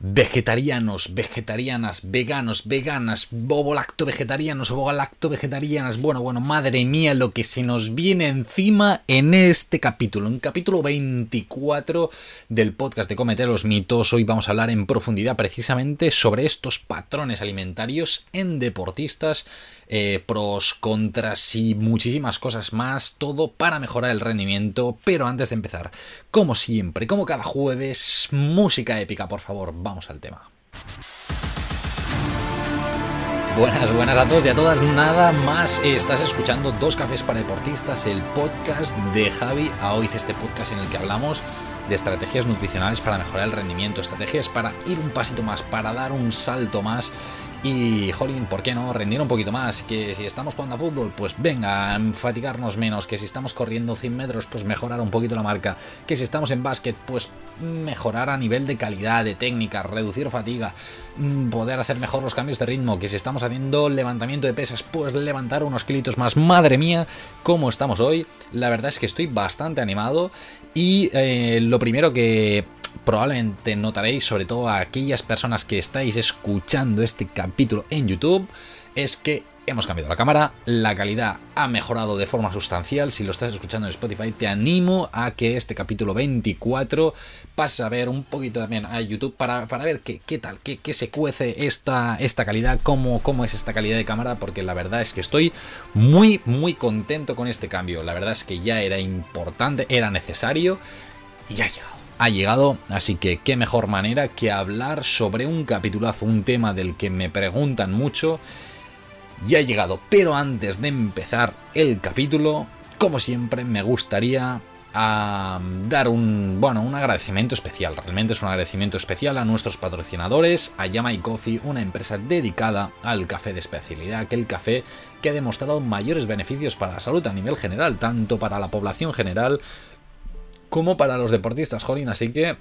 Vegetarianos, vegetarianas, veganos, veganas, bobolacto vegetarianos, bobolacto vegetarianas. Bueno, bueno, madre mía, lo que se nos viene encima en este capítulo, en capítulo 24 del podcast de Cometer los mitos. Hoy vamos a hablar en profundidad precisamente sobre estos patrones alimentarios en deportistas, eh, pros, contras y muchísimas cosas más. Todo para mejorar el rendimiento. Pero antes de empezar, como siempre, como cada jueves, música épica, por favor vamos al tema. Buenas, buenas a todos y a todas. Nada más, estás escuchando Dos Cafés para Deportistas, el podcast de Javi a hoy este podcast en el que hablamos de estrategias nutricionales para mejorar el rendimiento, estrategias para ir un pasito más, para dar un salto más y, jolín, ¿por qué no rendir un poquito más? Que si estamos jugando a fútbol, pues venga, fatigarnos menos. Que si estamos corriendo 100 metros, pues mejorar un poquito la marca. Que si estamos en básquet, pues mejorar a nivel de calidad, de técnica, reducir fatiga, mm, poder hacer mejor los cambios de ritmo. Que si estamos haciendo levantamiento de pesas, pues levantar unos kilitos más. Madre mía, ¿cómo estamos hoy? La verdad es que estoy bastante animado. Y eh, lo primero que probablemente notaréis, sobre todo a aquellas personas que estáis escuchando este capítulo en YouTube, es que hemos cambiado la cámara, la calidad ha mejorado de forma sustancial. Si lo estás escuchando en Spotify, te animo a que este capítulo 24 pases a ver un poquito también a YouTube para, ver qué, qué tal, qué, qué, se cuece esta, esta calidad, cómo, cómo es esta calidad de cámara, porque la verdad es que estoy muy, muy contento con este cambio. La verdad es que ya era importante, era necesario y ya ha llegado ha llegado, así que qué mejor manera que hablar sobre un capitulazo, un tema del que me preguntan mucho. Y ha llegado, pero antes de empezar el capítulo, como siempre, me gustaría dar un, bueno, un agradecimiento especial. Realmente es un agradecimiento especial a nuestros patrocinadores, a Yamai Coffee, una empresa dedicada al café de especialidad, aquel café que ha demostrado mayores beneficios para la salud a nivel general, tanto para la población general como para los deportistas, Jolín. Así que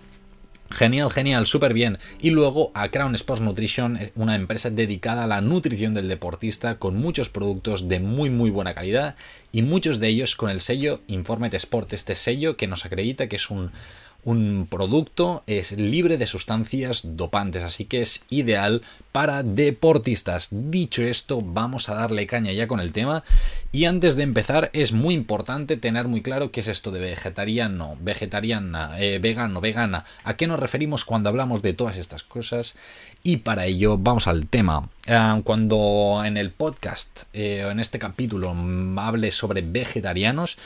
Genial, genial, súper bien. Y luego a Crown Sports Nutrition, eh, una empresa dedicada a la nutrición del deportista con muchos productos de muy muy buena calidad y muchos de ellos con el sello Informet Sport, este sello que nos acredita que es un, un producto es libre de sustancias dopantes, así que es ideal para deportistas. Dicho esto, vamos a darle caña ya con el tema. Y antes de empezar, es muy importante tener muy claro qué es esto de vegetariano, vegetariana, eh, vegano, vegana. ¿A qué nos referimos cuando hablamos de todas estas cosas? Y para ello, vamos al tema. Eh, cuando en el podcast, eh, en este capítulo, hable sobre vegetarianos,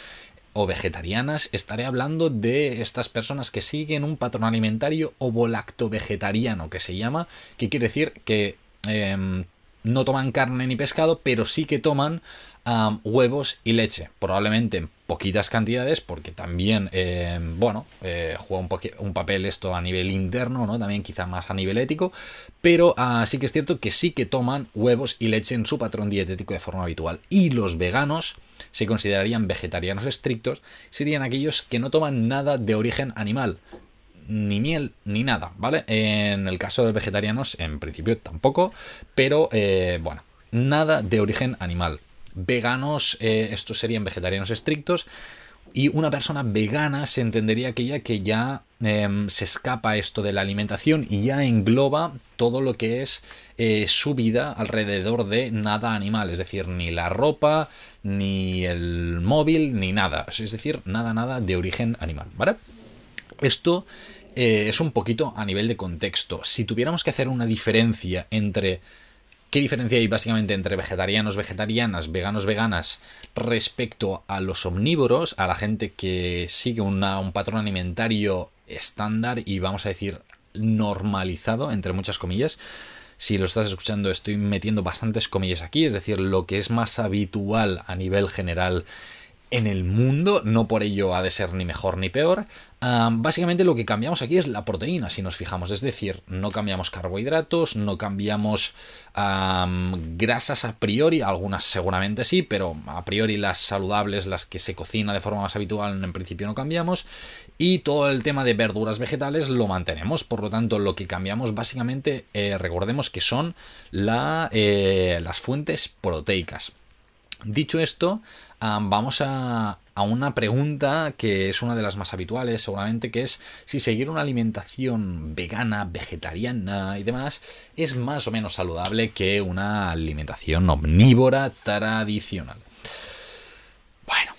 o vegetarianas, estaré hablando de estas personas que siguen un patrón alimentario ovo-lacto-vegetariano, que se llama, que quiere decir que em, no toman carne ni pescado, pero sí que toman huevos y leche, probablemente en poquitas cantidades, porque también, em, bueno, eh, juega un, papel esto a nivel interno, ¿no? También quizá más a nivel ético, pero ah, sí que es cierto que sí que toman huevos y leche en su patrón dietético de forma habitual. Y los veganos, se considerarían vegetarianos estrictos serían aquellos que no toman nada de origen animal, ni miel ni nada, ¿vale? En el caso de vegetarianos, en principio tampoco, pero eh, bueno, nada de origen animal. Veganos, eh, estos serían vegetarianos estrictos. Y una persona vegana se entendería aquella que ya em, se escapa esto de la alimentación y ya engloba todo lo que es eh, su vida alrededor de nada animal, es decir, ni la ropa, ni el móvil, ni nada. Es decir, nada, nada de origen animal, ¿vale? Esto eh, es un poquito a nivel de contexto. Si tuviéramos que hacer una diferencia entre ¿Qué diferencia hay básicamente entre vegetarianos, vegetarianas, veganos, veganas respecto a los omnívoros, a la gente que sigue un patrón alimentario estándar y vamos a decir normalizado, entre muchas comillas? Si lo estás escuchando, estoy metiendo bastantes comillas aquí, es decir, lo que es más habitual a nivel general en el mundo, no por ello ha de ser ni mejor ni peor. básicamente lo que cambiamos aquí es la proteína, si nos fijamos, es decir, no cambiamos carbohidratos, no cambiamos grasas a priori, algunas seguramente sí, pero a priori las saludables, las que se cocina de forma más habitual, en principio no cambiamos, y todo el tema de verduras vegetales lo mantenemos, por lo tanto lo que cambiamos básicamente, eh, recordemos que son eh, las fuentes proteicas. Dicho esto, vamos a, a una pregunta que es una de las más habituales, seguramente, que es si seguir una alimentación vegana, vegetariana y demás es más o menos saludable que una alimentación omnívora tradicional. Bueno,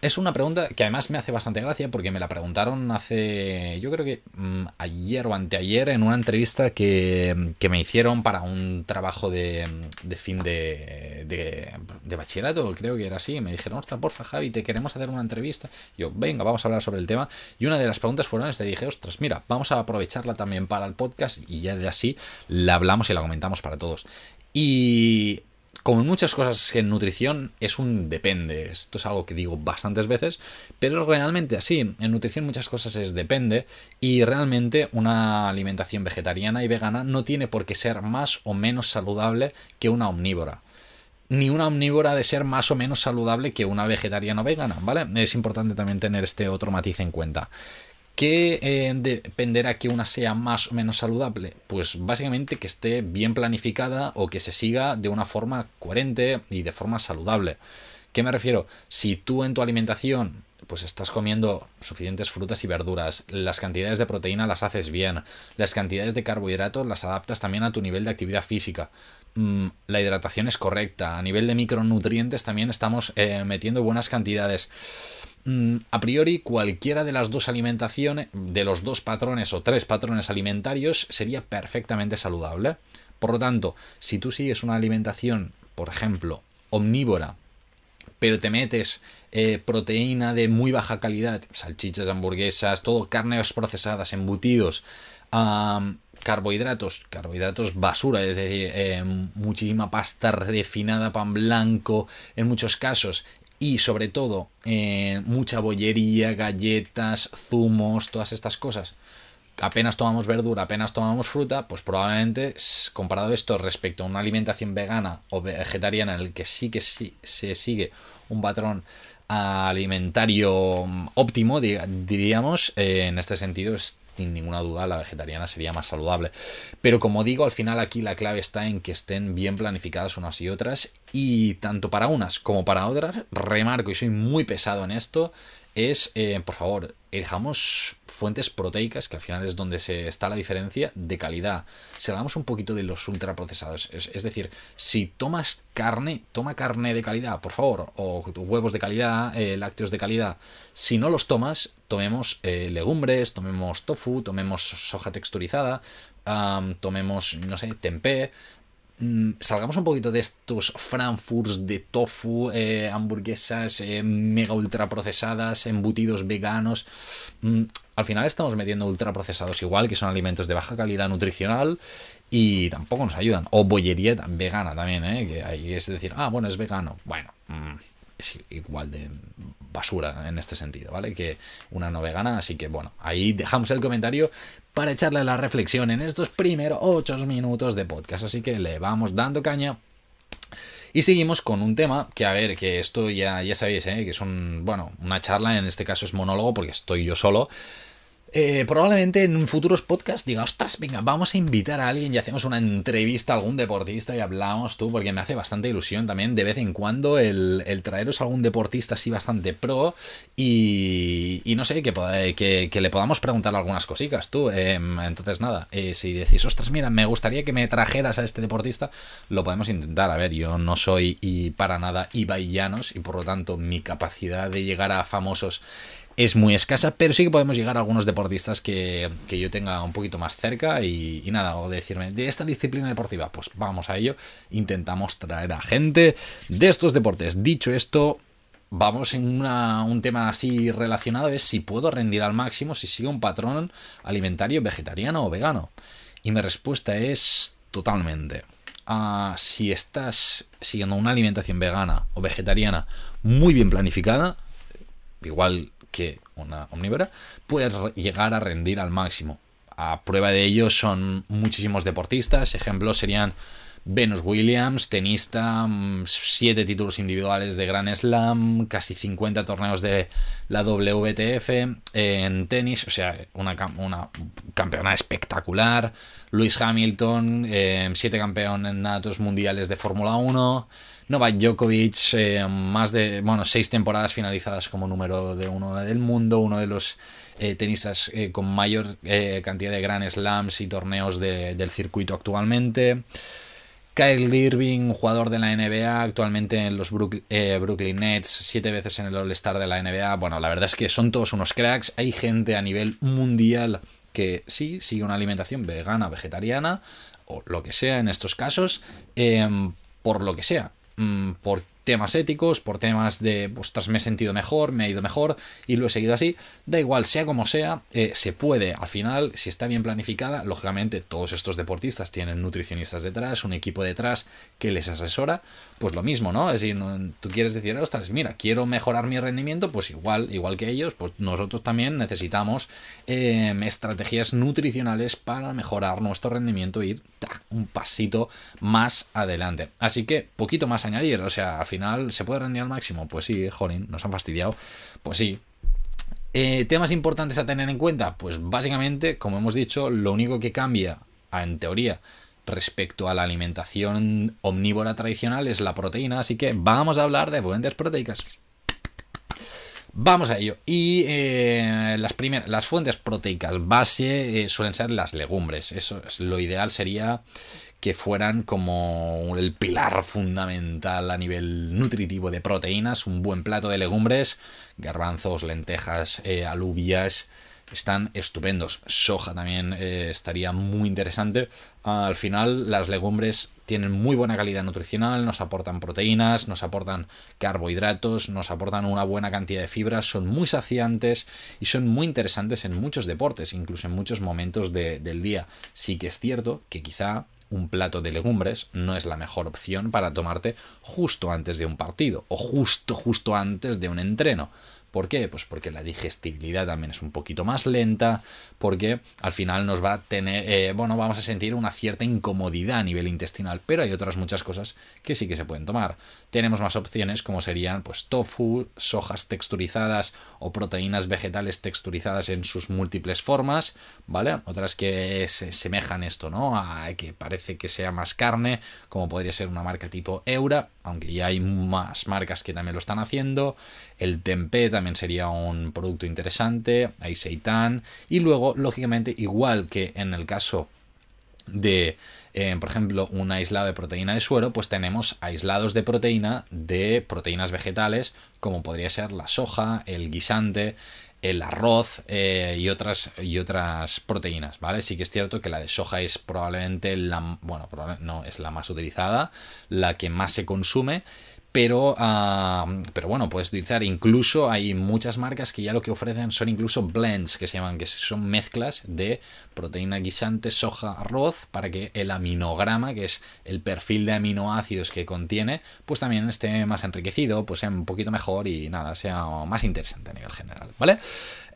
es una pregunta que además me hace bastante gracia porque me la preguntaron hace, yo creo que mm, ayer o anteayer en una entrevista que, me hicieron para un trabajo de, fin de, de, bachillerato, creo que era así. Me dijeron, ostras, porfa, Javi, te queremos hacer una entrevista. yo, venga, vamos a hablar sobre el tema. Y una de las preguntas fueron, te dije, ostras, mira, vamos a aprovecharla también para el podcast y ya de así la hablamos y la comentamos para todos. Y como en muchas cosas en nutrición, es un depende. Esto es algo que digo bastantes veces, pero realmente así. En nutrición muchas cosas es depende y realmente una alimentación vegetariana y vegana no tiene por qué ser más o menos saludable que una omnívora. Ni una omnívora de ser más o menos saludable que una vegetariana o vegana, ¿vale? Es importante también tener este otro matiz en cuenta. ¿Qué eh, dependerá que una sea más o menos saludable? Pues básicamente que esté bien planificada o que se siga de una forma coherente y de forma saludable. ¿Qué me refiero? Si tú en tu alimentación pues estás comiendo suficientes frutas y verduras, las cantidades de proteína las haces bien, las cantidades de carbohidratos las adaptas también a tu nivel de actividad física, mm, la hidratación es correcta, a nivel de micronutrientes también estamos eh, metiendo buenas cantidades a priori cualquiera de las dos alimentaciones, de los dos patrones o tres patrones alimentarios sería perfectamente saludable. Por lo tanto, si tú sigues una alimentación, por ejemplo, omnívora, pero te metes eh, proteína de muy baja calidad, salchichas, hamburguesas, todo carnes procesadas, embutidos, carbohidratos, carbohidratos basura, es decir, eh, muchísima pasta refinada, pan blanco, en muchos casos, y sobre todo eh, mucha bollería, galletas, zumos, todas estas cosas. Apenas tomamos verdura, apenas tomamos fruta, pues probablemente comparado esto respecto a una alimentación vegana o vegetariana en el que sí que sí, se sigue un patrón alimentario óptimo, diríamos, eh, en este sentido es sin ninguna duda la vegetariana sería más saludable. Pero como digo, al final aquí la clave está en que estén bien planificadas unas y otras y tanto para unas como para otras, remarco y soy muy pesado en esto, es, eh, por favor, elijamos fuentes proteicas, que al final es donde se está la diferencia de calidad. Si hablamos un poquito de los ultraprocesados, es, es decir, si tomas carne, toma carne de calidad, por favor, o huevos de calidad, eh, lácteos de calidad. Si no los tomas, tomemos eh, legumbres, tomemos tofu, tomemos soja texturizada, tomemos, no sé, tempeh, salgamos un poquito de estos frankfurts de tofu, eh, hamburguesas eh, mega ultra procesadas, embutidos veganos. Mm, al final estamos metiendo ultra procesados igual, que son alimentos de baja calidad nutricional y tampoco nos ayudan. O bollería vegana también, ¿eh? que ahí es decir, ah, bueno, es vegano. Bueno, mm, es igual de basura en este sentido, ¿vale? Que una no vegana, así que bueno, ahí dejamos el comentario para echarle la reflexión en estos primeros 8 minutos de podcast, así que le vamos dando caña. Y seguimos con un tema que, a ver, que esto ya, ya sabéis, ¿eh? que es un, bueno, una charla, en este caso es monólogo porque estoy yo solo, eh, probablemente en futuros podcasts diga, ostras, venga, vamos a invitar a alguien y hacemos una entrevista a algún deportista y hablamos tú, porque me hace bastante ilusión también de vez en cuando el, traeros a algún deportista así bastante pro y, no sé, que, le podamos preguntar algunas cositas tú. Em, entonces, nada, eh, si decís, ostras, mira, me gustaría que me trajeras a este deportista, lo podemos intentar. A ver, yo no soy y para nada Ibai Llanos y por lo tanto mi capacidad de llegar a famosos es muy escasa, pero sí que podemos llegar a algunos deportistas que, yo tenga un poquito más cerca y, nada, o decirme, de esta disciplina deportiva, pues vamos a ello, intentamos traer a gente de estos deportes. Dicho esto, vamos en un tema así relacionado, es si puedo rendir al máximo si sigo un patrón alimentario vegetariano o vegano. Y mi respuesta es totalmente. Ah, si estás siguiendo una alimentación vegana o vegetariana muy bien planificada, igual que una omnívora, puede llegar a rendir al máximo. A prueba de ello son muchísimos deportistas, ejemplos serían Venus Williams, tenista, 7 mm, títulos individuales de Grand Slam, casi 50 torneos de la WTF en tenis, o sea, una, campeona espectacular. Luis Hamilton, 7 eh, campeonatos mundiales de Fórmula 1. Novak Djokovic, eh, más de, bueno, 6 temporadas finalizadas como número uno del mundo, uno de los eh, tenistas con mayor cantidad de Grand Slams y torneos del circuito actualmente. Kyle Irving, jugador de la NBA, actualmente en los eh, Brooklyn Nets, siete veces en el All-Star de la NBA. Bueno, la verdad es que son todos unos cracks. Hay gente a nivel mundial que sí sigue una alimentación vegana, vegetariana, o lo que sea en estos casos, em, por lo que sea. Mm, por temas éticos, por temas de, pues me he sentido mejor, me ha ido mejor y lo he seguido así. Da igual, sea como sea, eh, se puede. Al final, si está bien planificada, lógicamente todos estos deportistas tienen nutricionistas detrás, un equipo detrás que les asesora. Pues lo mismo, ¿no? Es decir, tú quieres decir, ostras, mira, quiero mejorar mi rendimiento, pues igual, igual que ellos, pues nosotros también necesitamos em, estrategias nutricionales para mejorar nuestro rendimiento e ir un pasito más adelante. Así que, poquito más añadir, o sea, al final ¿se puede rendir al máximo? Pues sí, jolín, nos han fastidiado. Pues sí. Eh, temas importantes a tener en cuenta, pues básicamente, como hemos dicho, lo único que cambia, en teoría, respecto a la alimentación omnívora tradicional es la proteína, así que vamos a hablar de fuentes proteicas. Vamos a ello. Y eh, las, primeras, las fuentes proteicas base eh, suelen ser las legumbres. Eso es lo ideal sería que fueran como el pilar fundamental a nivel nutritivo de proteínas, un buen plato de legumbres, garbanzos, lentejas, eh, alubias, están estupendos. Soja también eh, estaría muy interesante. Al final las legumbres tienen muy buena calidad nutricional, nos aportan proteínas, nos aportan carbohidratos, nos aportan una buena cantidad de fibras, son muy saciantes y son muy interesantes en muchos deportes, incluso en muchos momentos del día. Sí que es cierto que quizá un plato de legumbres no es la mejor opción para tomarte justo antes de un partido o justo justo antes de un entreno. ¿Por qué? Pues porque la digestibilidad también es un poquito más lenta, porque al final nos va a tener, eh, bueno, vamos a sentir una cierta incomodidad a nivel intestinal, pero hay otras muchas cosas que sí que se pueden tomar. Tenemos más opciones como serían pues tofu, sojas texturizadas o proteínas vegetales texturizadas en sus múltiples formas, ¿vale? Otras que se semejan esto, ¿no? A que parece que sea más carne, como podría ser una marca tipo Eura, aunque ya hay más marcas que también lo están haciendo. El tempeh también sería un producto interesante, hay seitan y luego, lógicamente, igual que en el caso de, eh, por ejemplo, un aislado de proteína de suero, pues tenemos aislados de proteína de proteínas vegetales, como podría ser la soja, el guisante, el arroz eh, y, otras, y otras proteínas, ¿vale? Sí que es cierto que la de soja es probablemente la, bueno, no, es la más utilizada, la que más se consume pero, pero bueno, puedes utilizar incluso, hay muchas marcas que ya lo que ofrecen son incluso blends, que se llaman, que son mezclas de proteína guisante, soja, arroz, para que el aminograma, que es el perfil de aminoácidos que contiene, pues también esté más enriquecido, pues sea un poquito mejor y nada, sea más interesante a nivel general, ¿vale?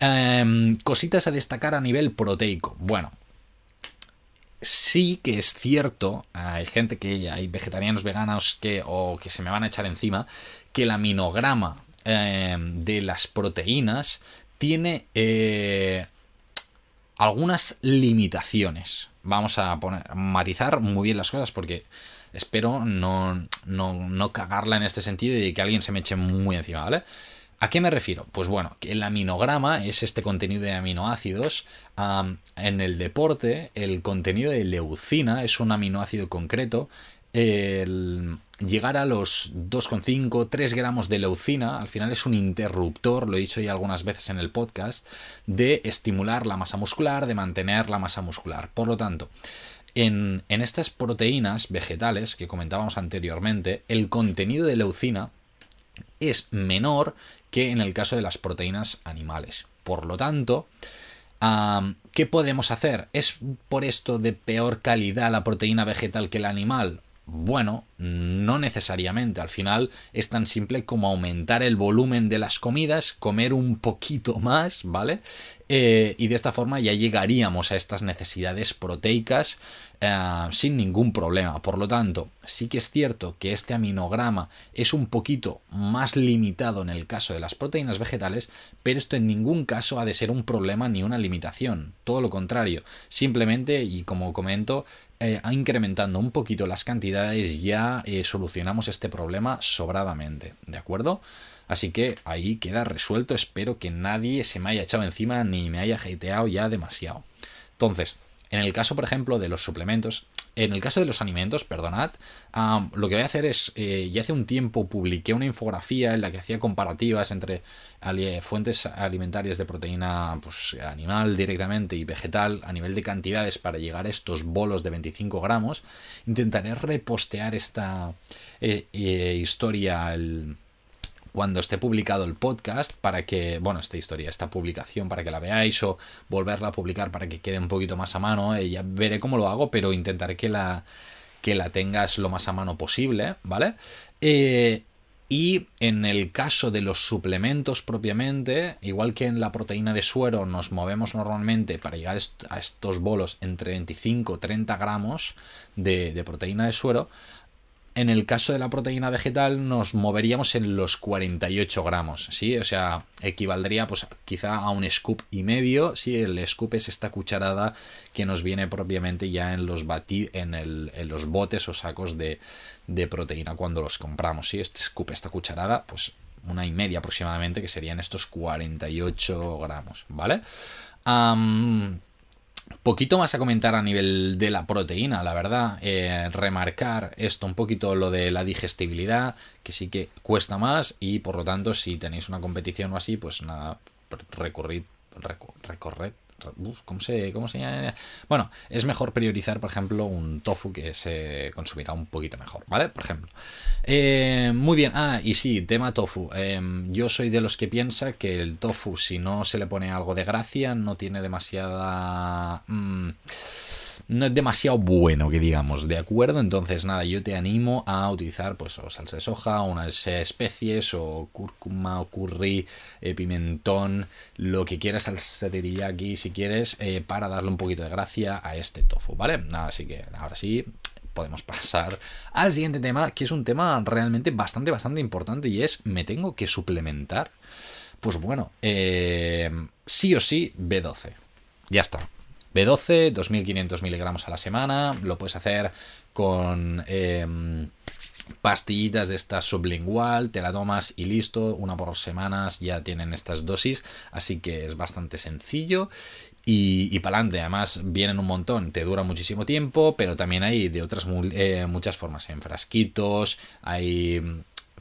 Em, cositas a destacar a nivel proteico. Bueno, sí que es cierto, hay gente que hay vegetarianos veganos que o que se me van a echar encima, que el aminograma eh, de las proteínas tiene eh, algunas limitaciones. Vamos a poner, matizar muy bien las cosas porque espero no, no, no cagarla en este sentido y que alguien se me eche muy encima, ¿vale? ¿A qué me refiero? Pues bueno, el aminograma es este contenido de aminoácidos. en el deporte, el contenido de leucina es un aminoácido concreto. El llegar a los 2,5, 3 gramos de leucina, al final es un interruptor, lo he dicho ya algunas veces en el podcast, de estimular la masa muscular, de mantener la masa muscular. Por lo tanto, en estas proteínas vegetales que comentábamos anteriormente, el contenido de leucina es menor que en el caso de las proteínas animales. Por lo tanto, ¿qué podemos hacer? ¿Es por esto de peor calidad la proteína vegetal que el animal? Bueno, no necesariamente. Al final es tan simple como aumentar el volumen de las comidas, comer un poquito más, ¿vale? eh, y de esta forma ya llegaríamos a estas necesidades proteicas eh, sin ningún problema. Por lo tanto, sí que es cierto que este aminograma es un poquito más limitado en el caso de las proteínas vegetales, pero esto en ningún caso ha de ser un problema ni una limitación. Todo lo contrario. Simplemente, y como comento, eh, incrementando un poquito las cantidades ya solucionamos este problema sobradamente. ¿De acuerdo? Así que ahí queda resuelto. Espero que nadie se me haya echado encima ni me haya hateado ya demasiado. Entonces, en el caso, por ejemplo, de los suplementos, en el caso de los alimentos, perdonad, lo que voy a hacer es, eh, ya hace un tiempo publiqué una infografía en la que hacía comparativas entre fuentes alimentarias de proteína pues, animal directamente y vegetal a nivel de cantidades para llegar a estos bolos de 25 gramos. Intentaré repostear esta eh, eh, historia cuando esté publicado el podcast para que, bueno, esta historia, esta publicación para que la veáis o volverla a publicar para que quede un poquito más a mano. Eh, ya veré cómo lo hago, pero intentaré que la, que la tengas lo más a mano posible, ¿vale? Eh, y en el caso de los suplementos propiamente, igual que en la proteína de suero nos movemos normalmente para llegar a estos bolos entre 25 y 30 gramos de, de proteína de suero, en el caso de la proteína vegetal nos moveríamos en los 48 gramos, ¿sí? O sea, equivaldría pues quizá a un scoop y medio, ¿sí? El scoop es esta cucharada que nos viene propiamente ya en los, en, los botes o sacos de, proteína cuando los compramos, ¿sí? Este scoop, esta cucharada, pues una y media aproximadamente, que serían estos 48 gramos, ¿vale? Poquito más a comentar a nivel de la proteína, la verdad. Eh, remarcar esto un poquito lo de la digestibilidad, que sí que cuesta más y por lo tanto si tenéis una competición o así, pues nada, recorrid, recorred ¿cómo se, ¿Cómo llama? Bueno, es mejor priorizar, por ejemplo, un tofu que se consumirá un poquito mejor, ¿vale? Por ejemplo. Eh, muy bien, ah, y sí, tema tofu. Em, yo soy de los que piensa que el tofu, si no se le pone algo de gracia, no tiene demasiada... Mm, no es demasiado bueno que digamos, ¿de acuerdo? Entonces, nada, yo te animo a utilizar pues o salsa de soja, unas especies, o cúrcuma, o curry, eh, pimentón, lo que quieras, salsa aquí si quieres, eh, para darle un poquito de gracia a este tofu, ¿vale? Nada, así que ahora sí, podemos pasar al siguiente tema, que es un tema realmente bastante, bastante importante y es, ¿me tengo que suplementar? Pues bueno, eh, sí o sí B12. Ya está. B12, 2500 miligramos a la semana, lo puedes hacer con em, pastillitas de esta sublingual, te la tomas y listo, una por semanas ya tienen estas dosis, así que es bastante sencillo. Y, para adelante, además vienen un montón, te dura muchísimo tiempo, pero también hay de otras eh, muchas formas, en frasquitos, hay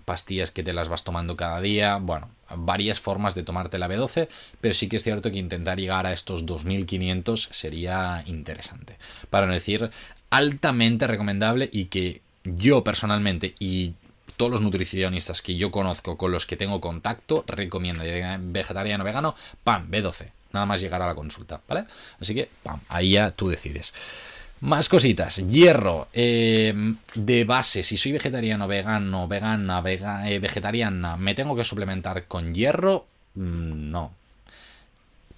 pastillas que te las vas tomando cada día, bueno, varias formas de tomarte la B12, pero sí que es cierto que intentar llegar a estos 2500 sería interesante. Para no decir altamente recomendable y que yo personalmente y todos los nutricionistas que yo conozco con los que tengo contacto recomiendo vegetariano vegano, pam, B12, nada más llegar a la consulta, ¿vale? Así que, pam, ahí ya tú decides. Más cositas. Hierro. Eh, de base, si soy vegetariano, vegano, vegana, eh, vegetariana, ¿me tengo que suplementar con hierro? Mm, no.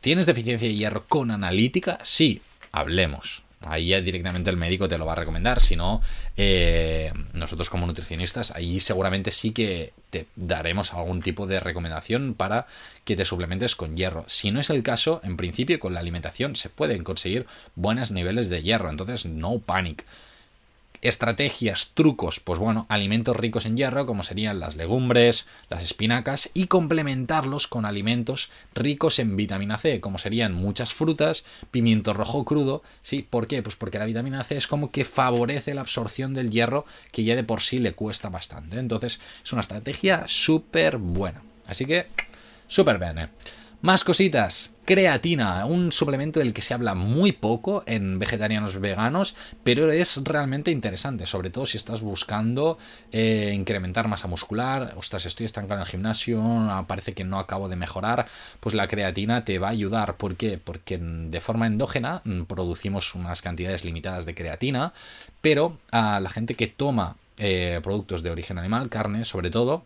¿Tienes deficiencia de hierro con analítica? Sí. Hablemos. Ahí ya directamente el médico te lo va a recomendar. Si no, eh, nosotros como nutricionistas, ahí seguramente sí que te daremos algún tipo de recomendación para que te suplementes con hierro. Si no es el caso, en principio con la alimentación se pueden conseguir buenos niveles de hierro. Entonces, no panic. Estrategias, trucos, pues bueno, alimentos ricos en hierro, como serían las legumbres, las espinacas, y complementarlos con alimentos ricos en vitamina C, como serían muchas frutas, pimiento rojo crudo, ¿sí? ¿Por qué? Pues porque la vitamina C es como que favorece la absorción del hierro, que ya de por sí le cuesta bastante. Entonces, es una estrategia súper buena. Así que, súper bien, más cositas. Creatina, un suplemento del que se habla muy poco en vegetarianos veganos, pero es realmente interesante, sobre todo si estás buscando eh, incrementar masa muscular. Ostras, estoy estancado en el gimnasio, parece que no acabo de mejorar. Pues la creatina te va a ayudar. ¿Por qué? Porque de forma endógena mm, producimos unas cantidades limitadas de creatina, pero a la gente que toma eh, productos de origen animal, carne sobre todo,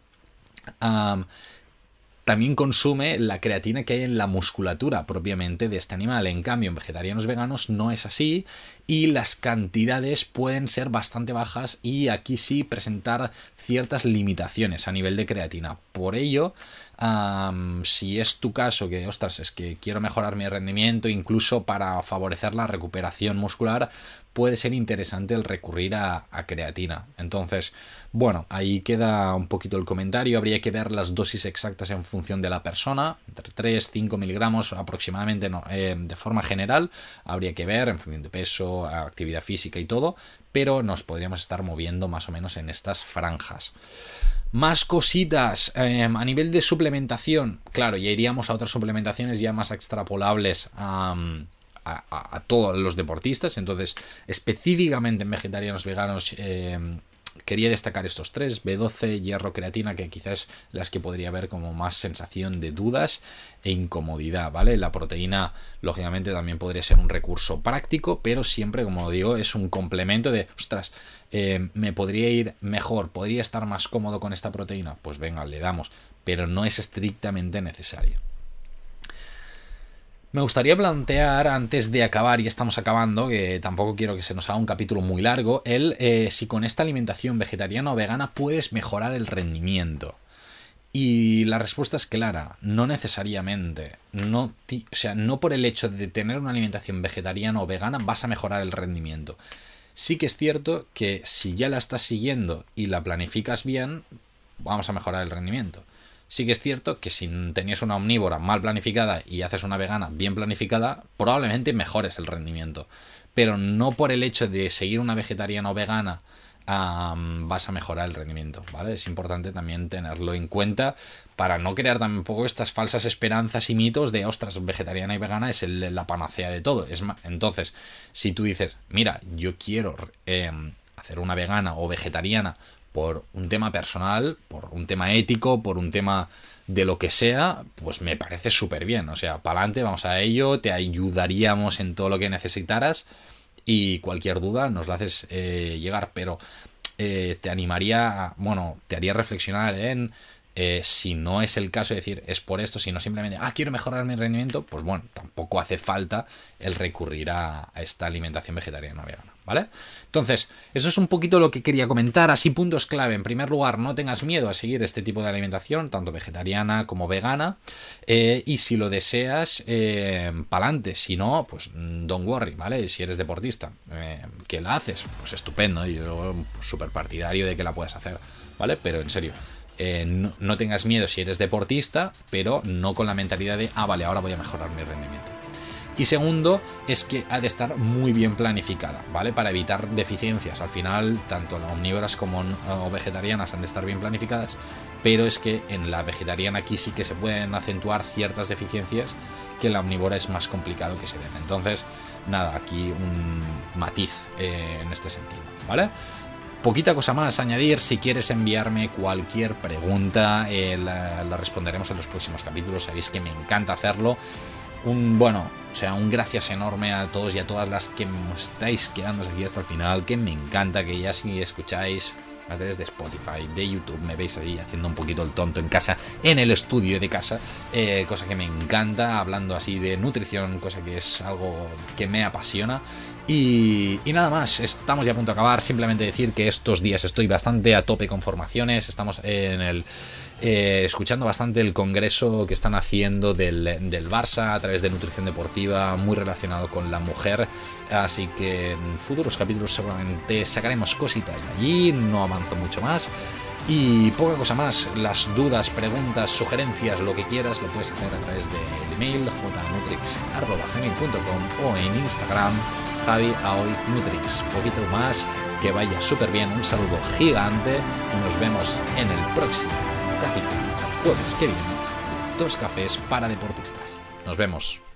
también consume la creatina que hay en la musculatura propiamente de este animal. En cambio, en vegetarianos veganos no es así y las cantidades pueden ser bastante bajas y aquí sí presentar ciertas limitaciones a nivel de creatina. Por ello, si es tu caso, que ostras, es que quiero mejorar mi rendimiento, incluso para favorecer la recuperación muscular, puede ser interesante el recurrir a, creatina. Entonces, bueno, ahí queda un poquito el comentario. Habría que ver las dosis exactas en función de la persona, entre 3, 5 miligramos aproximadamente eh, de forma general. Habría que ver en función de peso, actividad física y todo, pero nos podríamos estar moviendo más o menos en estas franjas. Más cositas em, a nivel de suplementación. Claro, ya iríamos a otras suplementaciones ya más extrapolables a, todos los deportistas. Entonces, específicamente en vegetarianos veganos, em, quería destacar estos tres, B12, hierro, creatina, que quizás las que podría haber como más sensación de dudas e incomodidad, ¿vale? La proteína, lógicamente, también podría ser un recurso práctico, pero siempre, como digo, es un complemento de, ostras, eh, me podría ir mejor, podría estar más cómodo con esta proteína, pues venga, le damos, pero no es estrictamente necesario. Me gustaría plantear, antes de acabar, y estamos acabando, que tampoco quiero que se nos haga un capítulo muy largo, el eh, si con esta alimentación vegetariana o vegana puedes mejorar el rendimiento. Y la respuesta es clara, no necesariamente. No, o sea, no por el hecho de tener una alimentación vegetariana o vegana vas a mejorar el rendimiento. Sí que es cierto que si ya la estás siguiendo y la planificas bien, vamos a mejorar el rendimiento. Sí que es cierto que si tenías una omnívora mal planificada y haces una vegana bien planificada, probablemente mejores el rendimiento. Pero no por el hecho de seguir una vegetariana o vegana vas a mejorar el rendimiento, ¿vale? Es importante también tenerlo en cuenta para no crear tampoco estas falsas esperanzas y mitos de, ostras, vegetariana y vegana es la panacea de todo. Es entonces, si tú dices, mira, yo quiero em, hacer una vegana o vegetariana por un tema personal, por un tema ético, por un tema de lo que sea, pues me parece súper bien. O sea, para adelante, vamos a ello, te ayudaríamos en todo lo que necesitaras y cualquier duda nos la haces eh, llegar, pero eh, te animaría, bueno, te haría reflexionar en eh, si no es el caso de decir es por esto, sino simplemente, ah, quiero mejorar mi rendimiento, pues bueno, tampoco hace falta el recurrir a, esta alimentación vegetariana vegana, ¿vale? Entonces, eso es un poquito lo que quería comentar, así puntos clave. En primer lugar, no tengas miedo a seguir este tipo de alimentación, tanto vegetariana como vegana, eh, y si lo deseas, eh, pa'lante, si no, pues don't worry, ¿vale? Si eres deportista, eh, que la haces, pues estupendo, yo súper partidario de que la puedas hacer, ¿vale? Pero en serio, eh, no, tengas miedo si eres deportista, pero no con la mentalidad de, ah, vale, ahora voy a mejorar mi rendimiento. Y segundo, es que ha de estar muy bien planificada, ¿vale? Para evitar deficiencias. Al final, tanto las omnívoras como vegetarianas han de estar bien planificadas, pero es que en la vegetariana aquí sí que se pueden acentuar ciertas deficiencias que en la omnívora es más complicado que se den. Entonces, nada, aquí un matiz eh, en este sentido, ¿vale? Poquita cosa más añadir, si quieres enviarme cualquier pregunta, eh, la, responderemos en los próximos capítulos, sabéis que me encanta hacerlo. Un bueno, o sea, un gracias enorme a todos y a todas las que estáis quedando aquí hasta el final, que me encanta que ya si escucháis a través de Spotify, de YouTube, me veis ahí haciendo un poquito el tonto en casa, en el estudio de casa, eh, cosa que me encanta, hablando así de nutrición, cosa que es algo que me apasiona. Y, nada más, estamos ya a punto de acabar. Simplemente decir que estos días estoy bastante a tope con formaciones. Estamos en el. Eh, escuchando bastante el congreso que están haciendo del, del, Barça a través de nutrición deportiva, muy relacionado con la mujer. Así que en futuros capítulos seguramente sacaremos cositas de allí. No avanzo mucho más. Y poca cosa más, las dudas, preguntas, sugerencias, lo que quieras, lo puedes hacer a través del email jnutrix.com o en Instagram Javi Nutrix. Poquito más, que vaya súper bien, un saludo gigante y nos vemos en el próximo jueves que viene, dos cafés para deportistas. Nos vemos.